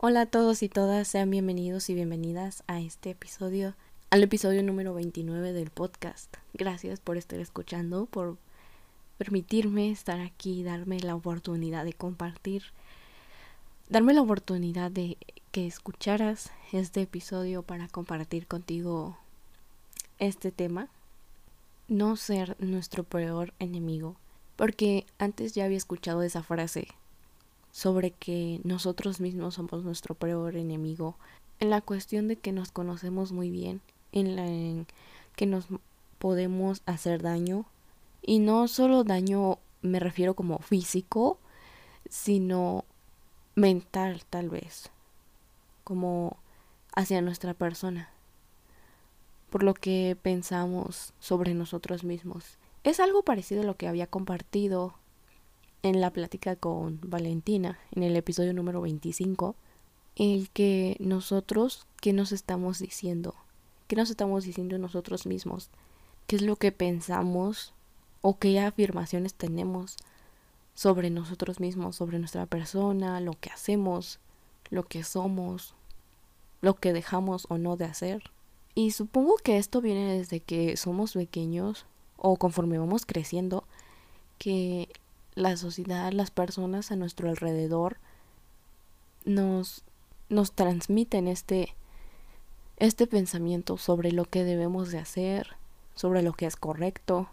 Hola a todos y todas, sean bienvenidos y bienvenidas a este episodio, al episodio número 29 del podcast. Gracias por estar escuchando, por permitirme estar aquí, darme la oportunidad de compartir, darme la oportunidad de que escucharas este episodio para compartir contigo este tema. No ser nuestro peor enemigo. Porque antes ya había escuchado esa frase sobre que nosotros mismos somos nuestro peor enemigo. En la cuestión de que nos conocemos muy bien. En la en que nos podemos hacer daño. Y no solo daño me refiero como físico, sino mental tal vez. Como hacia nuestra persona por lo que pensamos sobre nosotros mismos. Es algo parecido a lo que había compartido en la plática con Valentina en el episodio número 25, el que nosotros, ¿qué nos estamos diciendo? ¿Qué nos estamos diciendo nosotros mismos? ¿Qué es lo que pensamos o qué afirmaciones tenemos sobre nosotros mismos, sobre nuestra persona, lo que hacemos, lo que somos, lo que dejamos o no de hacer? Y supongo que esto viene desde que somos pequeños o conforme vamos creciendo, que la sociedad, las personas a nuestro alrededor nos, nos transmiten este, este pensamiento sobre lo que debemos de hacer, sobre lo que es correcto,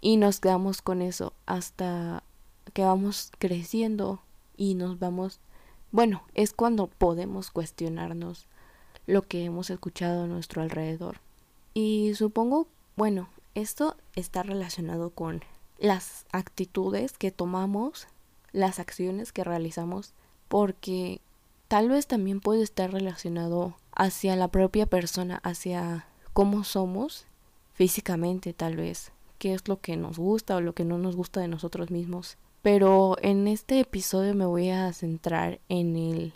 y nos quedamos con eso hasta que vamos creciendo y nos vamos, bueno, es cuando podemos cuestionarnos lo que hemos escuchado a nuestro alrededor. Y supongo, bueno, esto está relacionado con las actitudes que tomamos, las acciones que realizamos, porque tal vez también puede estar relacionado hacia la propia persona, hacia cómo somos físicamente tal vez, qué es lo que nos gusta o lo que no nos gusta de nosotros mismos. Pero en este episodio me voy a centrar en el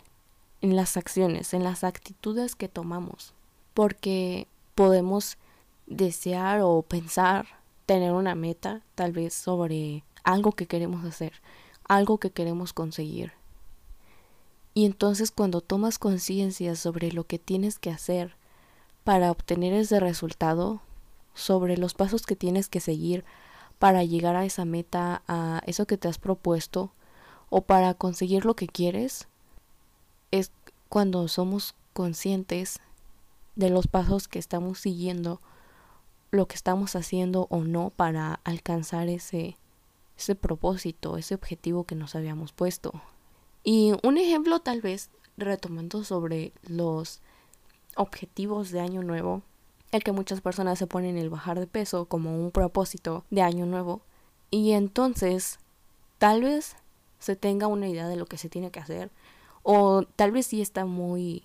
en las acciones, en las actitudes que tomamos, porque podemos desear o pensar tener una meta, tal vez sobre algo que queremos hacer, algo que queremos conseguir. Y entonces cuando tomas conciencia sobre lo que tienes que hacer para obtener ese resultado, sobre los pasos que tienes que seguir para llegar a esa meta, a eso que te has propuesto, o para conseguir lo que quieres, es cuando somos conscientes de los pasos que estamos siguiendo, lo que estamos haciendo o no para alcanzar ese, ese propósito, ese objetivo que nos habíamos puesto. Y un ejemplo tal vez retomando sobre los objetivos de año nuevo, el que muchas personas se ponen el bajar de peso como un propósito de año nuevo y entonces tal vez se tenga una idea de lo que se tiene que hacer, o tal vez sí está muy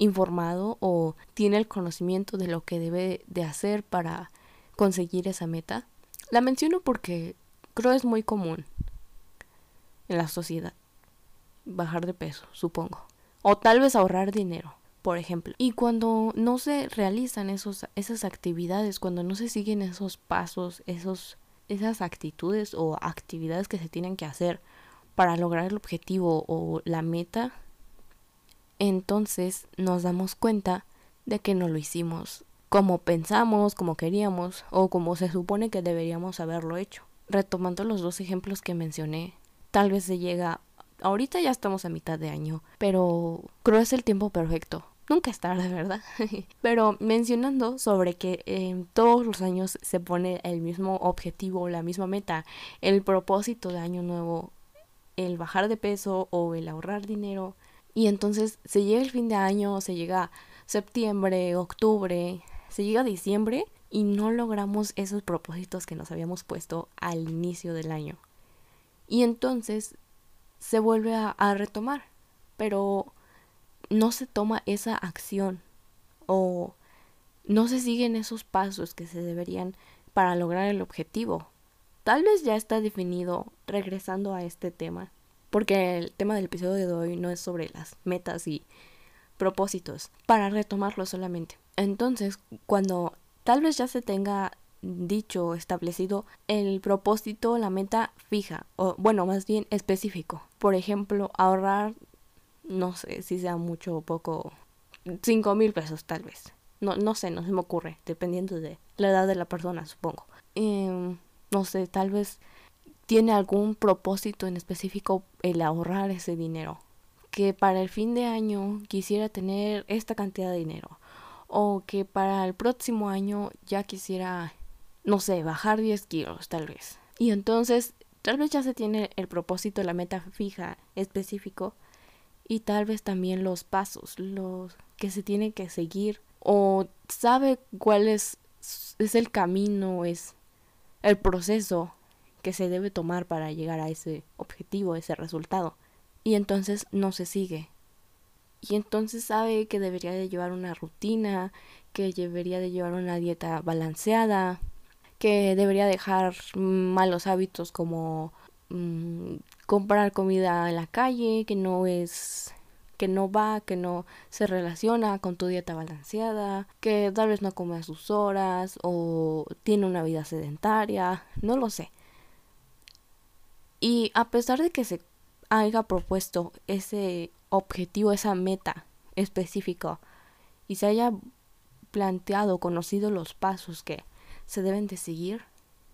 informado o tiene el conocimiento de lo que debe de hacer para conseguir esa meta. La menciono porque creo es muy común en la sociedad bajar de peso, supongo. O tal vez ahorrar dinero, por ejemplo. Y cuando no se realizan esos, esas actividades, cuando no se siguen esos pasos, esos, esas actitudes o actividades que se tienen que hacer para lograr el objetivo o la meta, entonces nos damos cuenta de que no lo hicimos como pensamos, como queríamos o como se supone que deberíamos haberlo hecho. Retomando los dos ejemplos que mencioné, tal vez se llega, ahorita ya estamos a mitad de año, pero creo es el tiempo perfecto. Nunca es tarde, ¿verdad? pero mencionando sobre que en todos los años se pone el mismo objetivo, la misma meta, el propósito de año nuevo el bajar de peso o el ahorrar dinero. Y entonces se llega el fin de año, se llega septiembre, octubre, se llega diciembre y no logramos esos propósitos que nos habíamos puesto al inicio del año. Y entonces se vuelve a, a retomar, pero no se toma esa acción o no se siguen esos pasos que se deberían para lograr el objetivo. Tal vez ya está definido regresando a este tema, porque el tema del episodio de hoy no es sobre las metas y propósitos, para retomarlo solamente. Entonces, cuando tal vez ya se tenga dicho, establecido el propósito, la meta fija, o bueno, más bien específico. Por ejemplo, ahorrar no sé si sea mucho o poco, cinco mil pesos tal vez. No, no sé, no se me ocurre, dependiendo de la edad de la persona, supongo. Em, no sé, tal vez tiene algún propósito en específico el ahorrar ese dinero. Que para el fin de año quisiera tener esta cantidad de dinero. O que para el próximo año ya quisiera, no sé, bajar 10 kilos tal vez. Y entonces tal vez ya se tiene el propósito, la meta fija específico. Y tal vez también los pasos, los que se tiene que seguir. O sabe cuál es, es el camino, es el proceso que se debe tomar para llegar a ese objetivo, ese resultado. Y entonces no se sigue. Y entonces sabe que debería de llevar una rutina, que debería de llevar una dieta balanceada, que debería dejar malos hábitos como mm, comprar comida en la calle, que no es que no va, que no se relaciona con tu dieta balanceada, que tal vez no come a sus horas o tiene una vida sedentaria, no lo sé. Y a pesar de que se haya propuesto ese objetivo, esa meta específica y se haya planteado, conocido los pasos que se deben de seguir,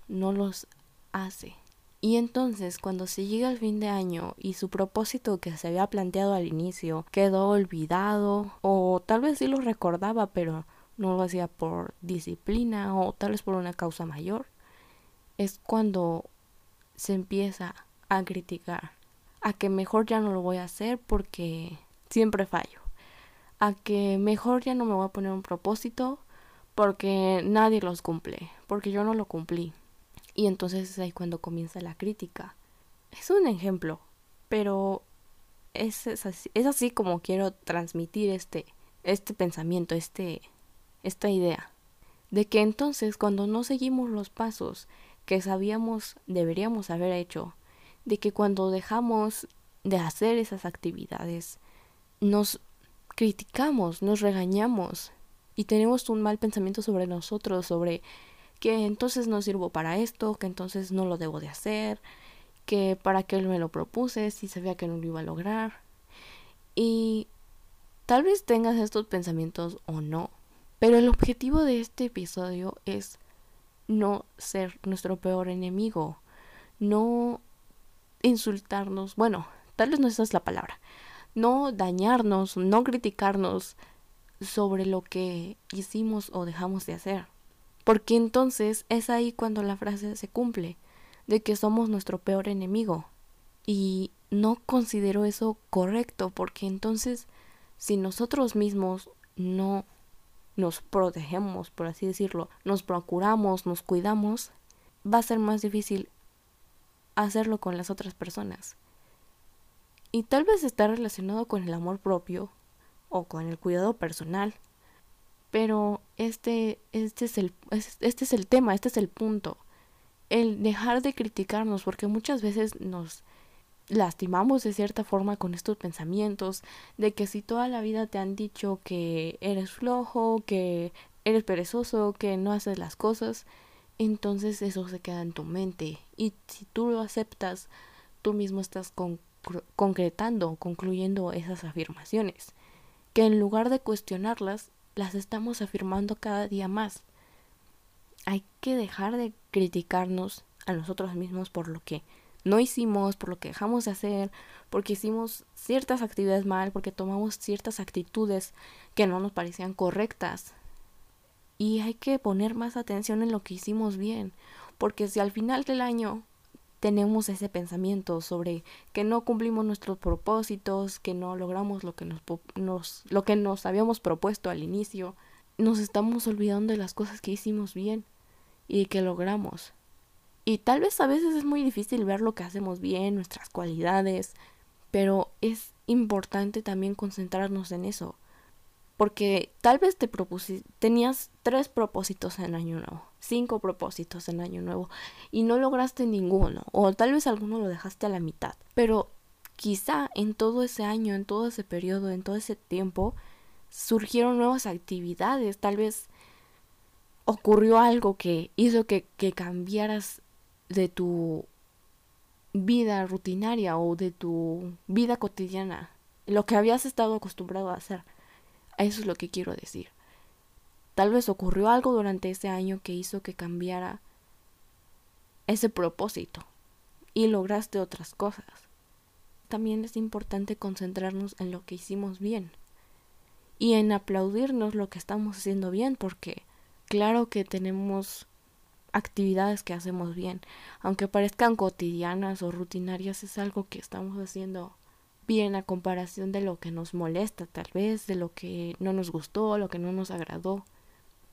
no los hace. Y entonces, cuando se llega al fin de año y su propósito que se había planteado al inicio quedó olvidado, o tal vez sí lo recordaba, pero no lo hacía por disciplina o tal vez por una causa mayor, es cuando se empieza a criticar, a que mejor ya no lo voy a hacer porque siempre fallo, a que mejor ya no me voy a poner un propósito porque nadie los cumple, porque yo no lo cumplí. Y entonces es ahí cuando comienza la crítica. Es un ejemplo, pero es, es, así, así como quiero transmitir este, este pensamiento, este, esta idea. De que entonces cuando no seguimos los pasos que sabíamos deberíamos haber hecho, de que cuando dejamos de hacer esas actividades, nos criticamos, nos regañamos y tenemos un mal pensamiento sobre nosotros, sobre que entonces no sirvo para esto, que entonces no lo debo de hacer, que para qué me lo propuse si sabía que no lo iba a lograr. Y tal vez tengas estos pensamientos o no, pero el objetivo de este episodio es no ser nuestro peor enemigo, no insultarnos, bueno, tal vez no esa es la palabra, no dañarnos, no criticarnos sobre lo que hicimos o dejamos de hacer. Porque entonces es ahí cuando la frase se cumple, de que somos nuestro peor enemigo. Y no considero eso correcto, porque entonces si nosotros mismos no nos protegemos, por así decirlo, nos procuramos, nos cuidamos, va a ser más difícil hacerlo con las otras personas. Y tal vez está relacionado con el amor propio o con el cuidado personal, pero este, este, es el, este es el tema, este es el punto. El dejar de criticarnos, porque muchas veces nos lastimamos de cierta forma con estos pensamientos de que si toda la vida te han dicho que eres flojo, que eres perezoso, que no haces las cosas, entonces eso se queda en tu mente y si tú lo aceptas, tú mismo estás concretando, concluyendo esas afirmaciones, que en lugar de cuestionarlas, las estamos afirmando cada día más. Hay que dejar de criticarnos a nosotros mismos por lo que no hicimos, por lo que dejamos de hacer, porque hicimos ciertas actividades mal, porque tomamos ciertas actitudes que no nos parecían correctas. Y hay que poner más atención en lo que hicimos bien, porque si al final del año tenemos ese pensamiento sobre que no cumplimos nuestros propósitos, que no logramos lo que nos, nos, lo que nos habíamos propuesto al inicio, nos estamos olvidando de las cosas que hicimos bien y que logramos. Y tal vez a veces es muy difícil ver lo que hacemos bien, nuestras cualidades, pero es importante también concentrarnos en eso. Porque tal vez te tenías tres propósitos en año nuevo, cinco propósitos en año nuevo y no lograste ninguno, o tal vez alguno lo dejaste a la mitad. Pero quizá en todo ese año, en todo ese periodo, en todo ese tiempo, surgieron nuevas actividades, tal vez ocurrió algo que hizo que, que cambiaras de tu vida rutinaria o de tu vida cotidiana lo que habías estado acostumbrado a hacer. Eso es lo que quiero decir. Tal vez ocurrió algo durante ese año que hizo que cambiara ese propósito y lograste otras cosas. También es importante concentrarnos en lo que hicimos bien y en aplaudirnos lo que estamos haciendo bien porque claro que tenemos actividades que hacemos bien, aunque parezcan cotidianas o rutinarias, es algo que estamos haciendo bien a comparación de lo que nos molesta, tal vez, de lo que no nos gustó, lo que no nos agradó.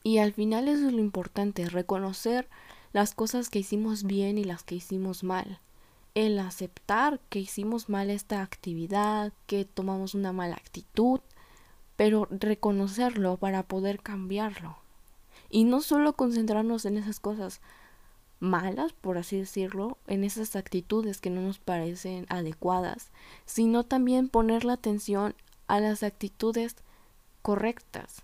Y al final eso es lo importante, reconocer las cosas que hicimos bien y las que hicimos mal. El aceptar que hicimos mal esta actividad, que tomamos una mala actitud, pero reconocerlo para poder cambiarlo. Y no solo concentrarnos en esas cosas malas, por así decirlo, en esas actitudes que no nos parecen adecuadas, sino también poner la atención a las actitudes correctas,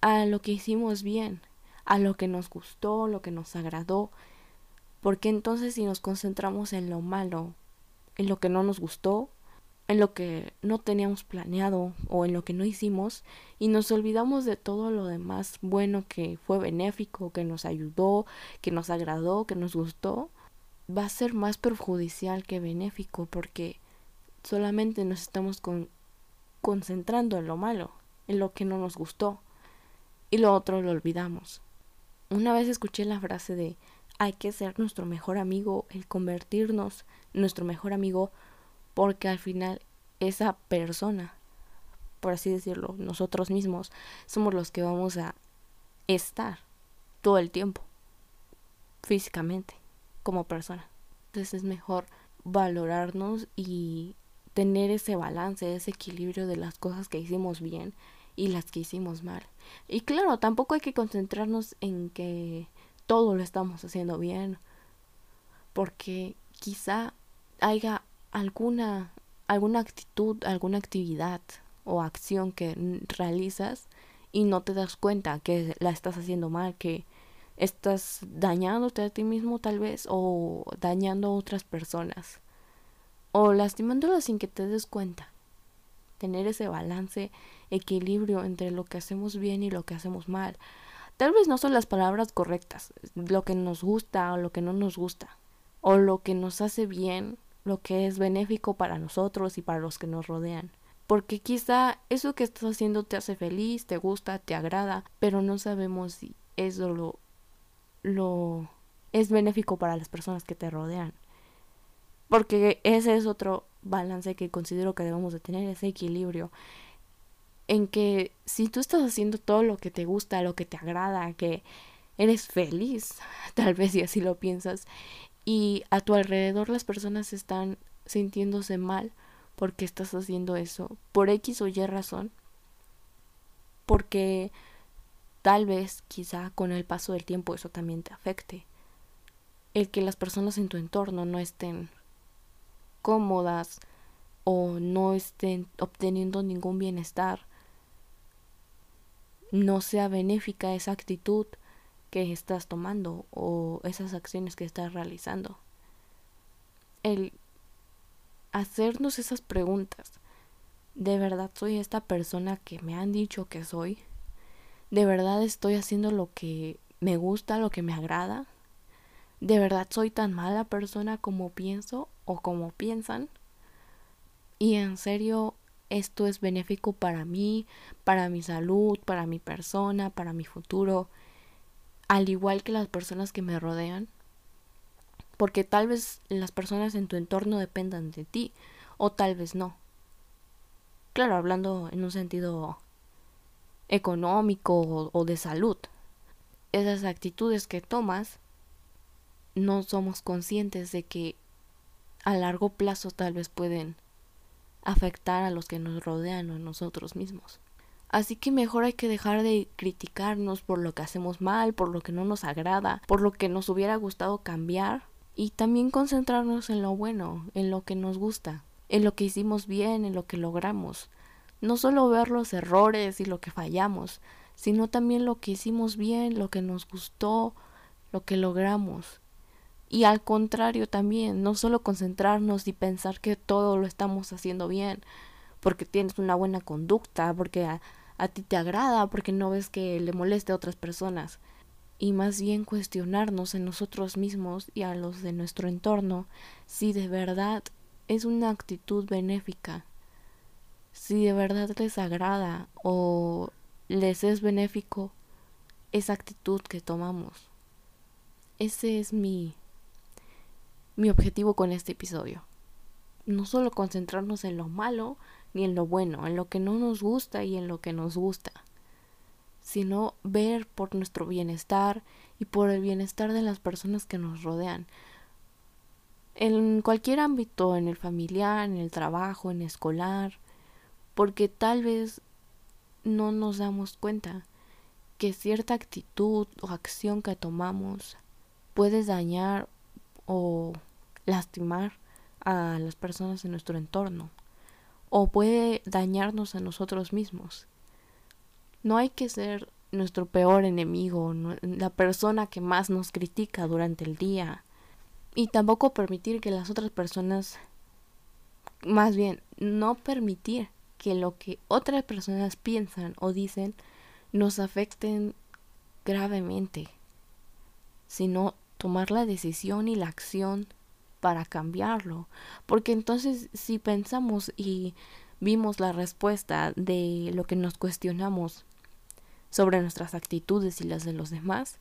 a lo que hicimos bien, a lo que nos gustó, lo que nos agradó, porque entonces si nos concentramos en lo malo, en lo que no nos gustó, en lo que no teníamos planeado o en lo que no hicimos y nos olvidamos de todo lo demás bueno que fue benéfico, que nos ayudó, que nos agradó, que nos gustó, va a ser más perjudicial que benéfico porque solamente nos estamos concentrando en lo malo, en lo que no nos gustó y lo otro lo olvidamos. Una vez escuché la frase de hay que ser nuestro mejor amigo, el convertirnos nuestro mejor amigo porque al final esa persona, por así decirlo, nosotros mismos, somos los que vamos a estar todo el tiempo, físicamente, como persona. Entonces es mejor valorarnos y tener ese balance, ese equilibrio de las cosas que hicimos bien y las que hicimos mal. Y claro, tampoco hay que concentrarnos en que todo lo estamos haciendo bien, porque quizá haya alguna, alguna actitud, alguna actividad o acción que realizas y no te das cuenta que la estás haciendo mal, que estás dañándote a ti mismo tal vez o dañando a otras personas o lastimándolas sin que te des cuenta. Tener ese balance, equilibrio entre lo que hacemos bien y lo que hacemos mal. Tal vez no son las palabras correctas, lo que nos gusta o lo que no nos gusta, o lo que nos hace bien lo que es benéfico para nosotros y para los que nos rodean. Porque quizá eso que estás haciendo te hace feliz, te gusta, te agrada, pero no sabemos si eso lo, lo es benéfico para las personas que te rodean. Porque ese es otro balance que considero que debemos de tener, ese equilibrio en que si tú estás haciendo todo lo que te gusta, lo que te agrada, que eres feliz, tal vez si así lo piensas, y a tu alrededor las personas están sintiéndose mal porque estás haciendo eso por X o Y razón. Porque tal vez, quizá con el paso del tiempo eso también te afecte. El que las personas en tu entorno no estén cómodas o no estén obteniendo ningún bienestar, no sea benéfica esa actitud que estás tomando o esas acciones que estás realizando. El hacernos esas preguntas. ¿De verdad soy esta persona que me han dicho que soy? ¿De verdad estoy haciendo lo que me gusta, lo que me agrada? ¿De verdad soy tan mala persona como pienso o como piensan? Y en serio, esto es benéfico para mí, para mi salud, para mi persona, para mi futuro al igual que las personas que me rodean, porque tal vez las personas en tu entorno dependan de ti o tal vez no. Claro, hablando en un sentido económico o, de salud. Esas actitudes que tomas no somos conscientes de que a largo plazo tal vez pueden afectar a los que nos rodean o a nosotros mismos. Así que mejor hay que dejar de criticarnos por lo que hacemos mal, por lo que no nos agrada, por lo que nos hubiera gustado cambiar y también concentrarnos en lo bueno, en lo que nos gusta, en lo que hicimos bien, en lo que logramos. No solo ver los errores y lo que fallamos, sino también lo que hicimos bien, lo que nos gustó, lo que logramos. Y al contrario también, no solo concentrarnos y pensar que todo lo estamos haciendo bien, porque tienes una buena conducta, porque a, ti te agrada, porque no ves que le moleste a otras personas. Y más bien cuestionarnos en nosotros mismos y a los de nuestro entorno si de verdad es una actitud benéfica, si de verdad les agrada o les es benéfico esa actitud que tomamos. Ese es mi mi objetivo con este episodio. No solo concentrarnos en lo malo ni en lo bueno, en lo que no nos gusta y en lo que nos gusta, sino ver por nuestro bienestar y por el bienestar de las personas que nos rodean. En cualquier ámbito, en el familiar, en el trabajo, en el escolar, porque tal vez no nos damos cuenta que cierta actitud o acción que tomamos puede dañar o lastimar a las personas en nuestro entorno o puede dañarnos a nosotros mismos. No hay que ser nuestro peor enemigo, la persona que más nos critica durante el día y tampoco permitir que las otras personas, más bien, no permitir que lo que otras personas piensan o dicen nos afecten gravemente, sino tomar la decisión y la acción para cambiarlo. Porque entonces si pensamos y vimos la respuesta de lo que nos cuestionamos sobre nuestras actitudes y las de los demás,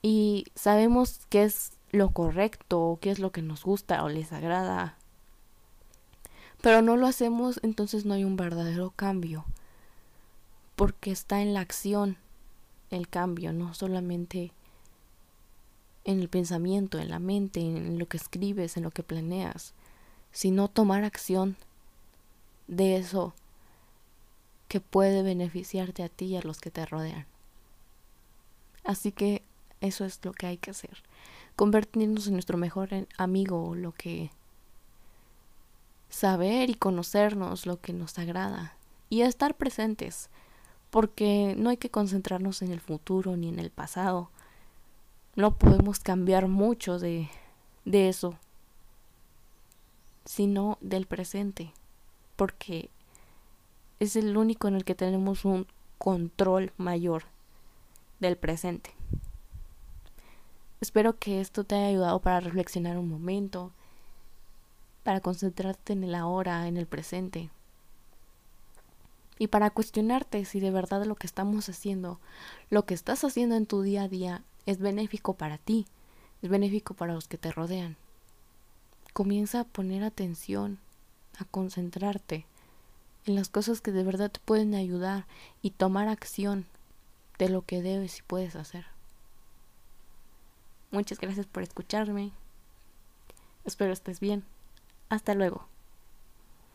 y sabemos qué es lo correcto, qué es lo que nos gusta o les agrada, pero no lo hacemos, entonces no hay un verdadero cambio, porque está en la acción el cambio, no solamente en el pensamiento, en la mente, en lo que escribes, en lo que planeas, sino tomar acción de eso que puede beneficiarte a ti y a los que te rodean. Así que eso es lo que hay que hacer. Convertirnos en nuestro mejor amigo, lo que saber y conocernos lo que nos agrada y estar presentes, porque no hay que concentrarnos en el futuro ni en el pasado, no podemos cambiar mucho de, de eso, sino del presente, porque es el único en el que tenemos un control mayor del presente. Espero que esto te haya ayudado para reflexionar un momento, para concentrarte en el ahora, en el presente, y para cuestionarte si de verdad lo que estamos haciendo, lo que estás haciendo en tu día a día, es benéfico para ti, es benéfico para los que te rodean. Comienza a poner atención, a concentrarte en las cosas que de verdad te pueden ayudar y tomar acción de lo que debes y puedes hacer. Muchas gracias por escucharme. Espero estés bien. Hasta luego.